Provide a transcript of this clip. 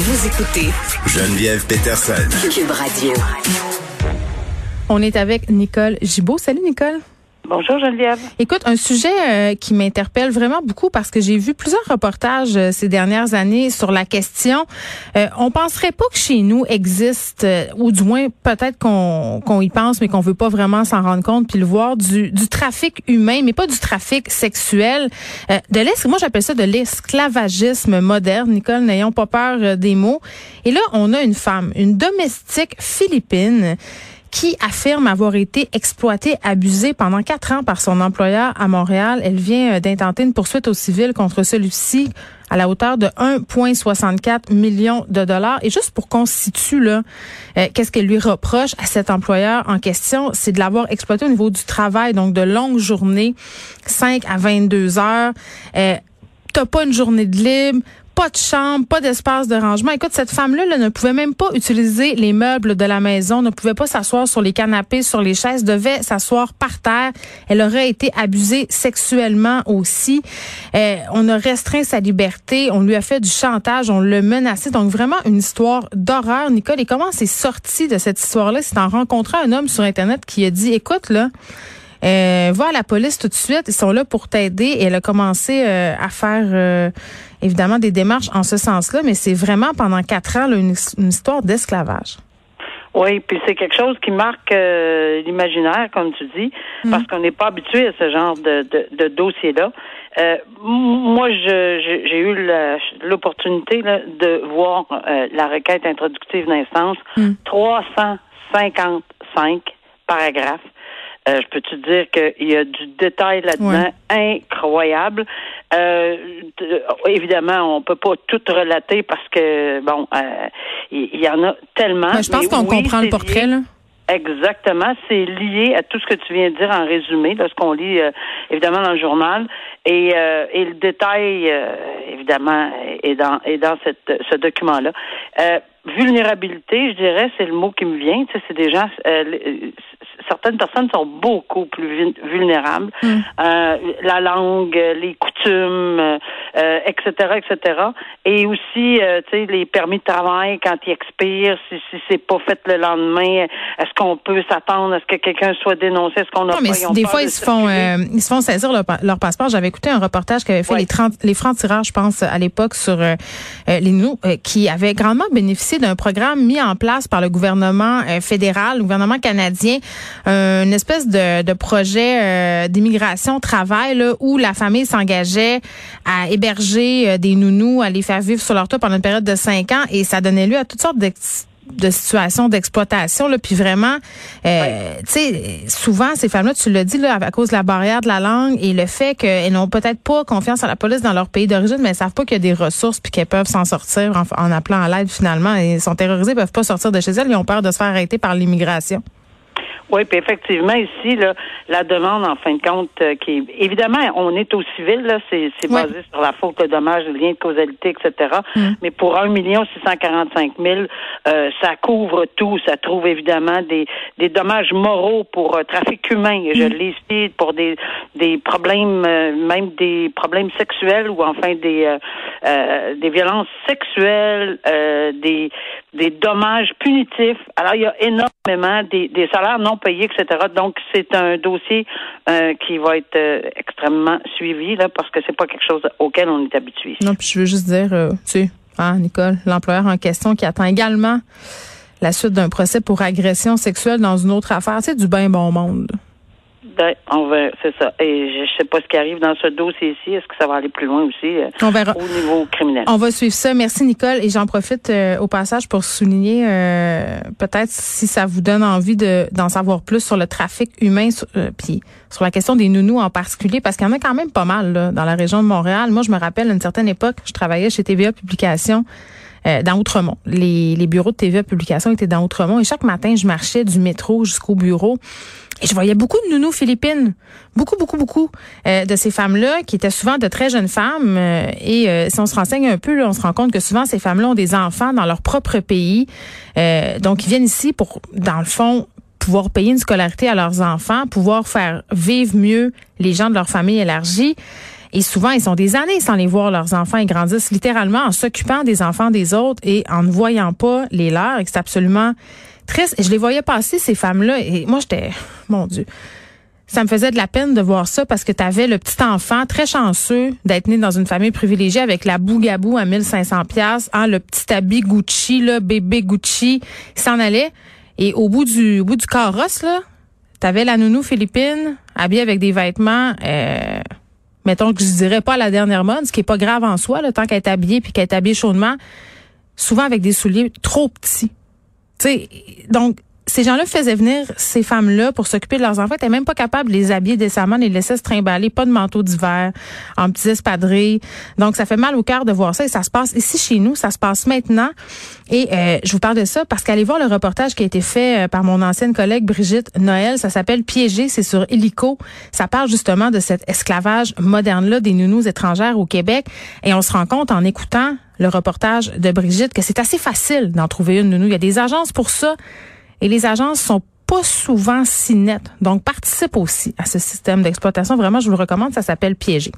Vous écoutez Geneviève Peterson. Cube Radio. On est avec Nicole Gibault. Salut Nicole. Bonjour Geneviève. Écoute, un sujet euh, qui m'interpelle vraiment beaucoup parce que j'ai vu plusieurs reportages euh, ces dernières années sur la question. Euh, on penserait pas que chez nous existe, euh, ou du moins peut-être qu'on qu'on y pense, mais qu'on veut pas vraiment s'en rendre compte puis le voir du, du trafic humain, mais pas du trafic sexuel. de l'es, moi j'appelle ça de l'esclavagisme moderne. Nicole, n'ayons pas peur des mots. Et là, on a une femme, une domestique philippine qui affirme avoir été exploitée, abusée pendant quatre ans par son employeur à Montréal. Elle vient euh, d'intenter une poursuite au civil contre celui-ci à la hauteur de 1,64 million de dollars. Et juste pour qu'on situe là, euh, qu'est-ce qu'elle lui reproche à cet employeur en question, c'est de l'avoir exploité au niveau du travail, donc de longues journées, 5 à 22 heures. Euh, T'as pas une journée de libre, pas de chambre, pas d'espace de rangement. Écoute, cette femme-là ne pouvait même pas utiliser les meubles de la maison, ne pouvait pas s'asseoir sur les canapés, sur les chaises, devait s'asseoir par terre. Elle aurait été abusée sexuellement aussi. Euh, on a restreint sa liberté, on lui a fait du chantage, on l'a menacé. Donc vraiment une histoire d'horreur, Nicole. Et comment c'est sorti de cette histoire-là? C'est en rencontrant un homme sur Internet qui a dit, écoute, là, euh, va à la police tout de suite, ils sont là pour t'aider. Et elle a commencé euh, à faire euh, évidemment des démarches en ce sens-là, mais c'est vraiment pendant quatre ans une, histoire d'esclavage. Oui, puis c'est quelque chose qui marque euh, l'imaginaire, comme tu dis, mm. parce qu'on n'est pas habitué à ce genre de, de, dossier-là. moi, j'ai eu l'opportunité de voir la requête introductive d'instance, 355 mm. paragraphes euh, je peux te dire qu'il y a du détail là-dedans incroyable? Euh, évidemment, on peut pas tout relater parce que bon, euh, il y, en a tellement. je pense qu'on comprend le portrait là. Exactement, c'est lié à tout ce que tu viens de dire en résumé, de ce qu'on lit évidemment dans le journal, et, et le détail évidemment est dans est dans cette, ce document-là. vulnérabilité, je dirais, c'est le mot qui me vient. Tu sais, c'est des gens, certaines personnes sont beaucoup plus vulnérables. Mm. Euh, la langue, les coutumes, euh, etc., etc. Et aussi, euh, tu sais, les permis de travail quand ils expirent, si, si c'est pas fait le lendemain, est-ce qu'on peut s'attendre à ce que quelqu'un soit dénoncé, est-ce qu'on a non, mais des fois ils se font ils se font saisir leur, passeport. J'avais écouté un reportage qu'avait fait les 30, les francs-tireurs, je pense, à l'époque sur les nous qui avaient grandement bénéficié d'un programme mis en place par le gouvernement fédéral, le gouvernement canadien une espèce de, de projet euh, d'immigration travail là, où la famille s'engageait à héberger euh, des nounous, à les faire vivre sur leur toit pendant une période de cinq ans et ça donnait lieu à toutes sortes de situations d'exploitation là. Puis vraiment euh, tu sais souvent ces femmes là tu l'as dit là à cause de la barrière de la langue et le fait qu'elles n'ont peut-être pas confiance en la police dans leur pays d'origine mais elles savent pas qu'il y a des ressources puis qu'elles peuvent s'en sortir en, en, appelant à l'aide finalement. Et sont terrorisées peuvent pas sortir de chez elles ils ont peur de se faire arrêter par l'immigration oui, puis effectivement, ici, là, la demande, en fin de compte, euh, qui évidemment, on est au civil, là, c'est, c'est basé sur la faute, le dommage, le lien de causalité, etc. Mm. Mais pour un million six cent quarante-cinq mille, euh, ça couvre tout. Ça trouve évidemment des, des dommages moraux pour euh, trafic humain. Je mm. l'ai ici pour des, des problèmes, même des problèmes sexuels ou enfin des, des violences sexuelles, des, des dommages punitifs. Alors, il y a énormément des, des salaires non payés, etc. Donc, c'est un dossier euh, qui va être euh, extrêmement suivi, là, parce que c'est pas quelque chose auquel on est habitué. Non, puis je veux juste dire, euh, tu sais, hein, Nicole, l'employeur en question qui attend également la suite d'un procès pour agression sexuelle dans une autre affaire, c'est du bien bon monde. Ben, on va, c'est ça. Et je, ne sais pas ce qui arrive dans ce dossier-ci. Est-ce que ça va aller plus loin aussi euh, on verra. au niveau criminel? On va suivre ça. Merci, Nicole. Et j'en profite euh, au passage pour souligner, euh, peut-être si ça vous donne envie de, d'en savoir plus sur le trafic humain, puis sur la question des nounous en particulier, parce qu'il y en a quand même pas mal là, dans la région de Montréal. Moi, je me rappelle, à une certaine époque, je travaillais chez TVA Publications. dans Outremont. Les, les bureaux de TVA Publications étaient dans Outremont et chaque matin, je marchais du métro jusqu'au bureau et je voyais beaucoup de nounous philippines, beaucoup, beaucoup, beaucoup euh, de ces femmes-là qui étaient souvent de très jeunes femmes. Euh, et euh, si on se renseigne un peu, on se rend compte que souvent ces femmes-là ont des enfants dans leur propre pays. donc, ils viennent ici pour, dans le fond, pouvoir payer une scolarité à leurs enfants, pouvoir faire vivre mieux les gens de leur famille élargie. Et souvent, ils sont des années sans les voir, leurs enfants. Ils grandissent littéralement en s'occupant des enfants des autres et en ne voyant pas les leurs. Et c'est absolument triste. Je les voyais passer, ces femmes-là. Et moi, j'étais, mon Dieu ça me faisait de la peine de voir ça parce que tu avais le petit enfant très chanceux d'être né dans une famille privilégiée avec la bougabou à 1500 pièces, hein, le petit habit Gucci là, bébé Gucci, s'en allait et au bout du au bout du carrosse là, t'avais la nounou philippine habillée avec des vêtements euh, mettons que je dirais pas la dernière mode, ce qui est pas grave en soi, le tant qu'elle est habillée puis qu'elle est habillée chaudement, souvent avec des souliers trop petits. Sais, donc ces gens-là faisaient venir ces femmes-là pour s'occuper de leurs enfants. Ils même pas capables de les habiller décemment, de les laisser se trimballer, pas de manteau d'hiver, en petits espadrilles. Donc, ça fait mal au cœur de voir ça. Et ça se passe ici chez nous, ça se passe maintenant. Et euh, je vous parle de ça parce qu'allez voir le reportage qui a été fait euh, par mon ancienne collègue Brigitte Noël. Ça s'appelle Piégé, c'est sur Illico. Ça parle justement de cet esclavage moderne-là des nounous étrangères au Québec. Et on se rend compte en écoutant le reportage de Brigitte que c'est assez facile d'en trouver une nounou. Il y a des agences pour ça. Et les agences sont pas souvent si nettes. Donc, participe aussi à ce système d'exploitation. Vraiment, je vous le recommande. Ça s'appelle Piégé.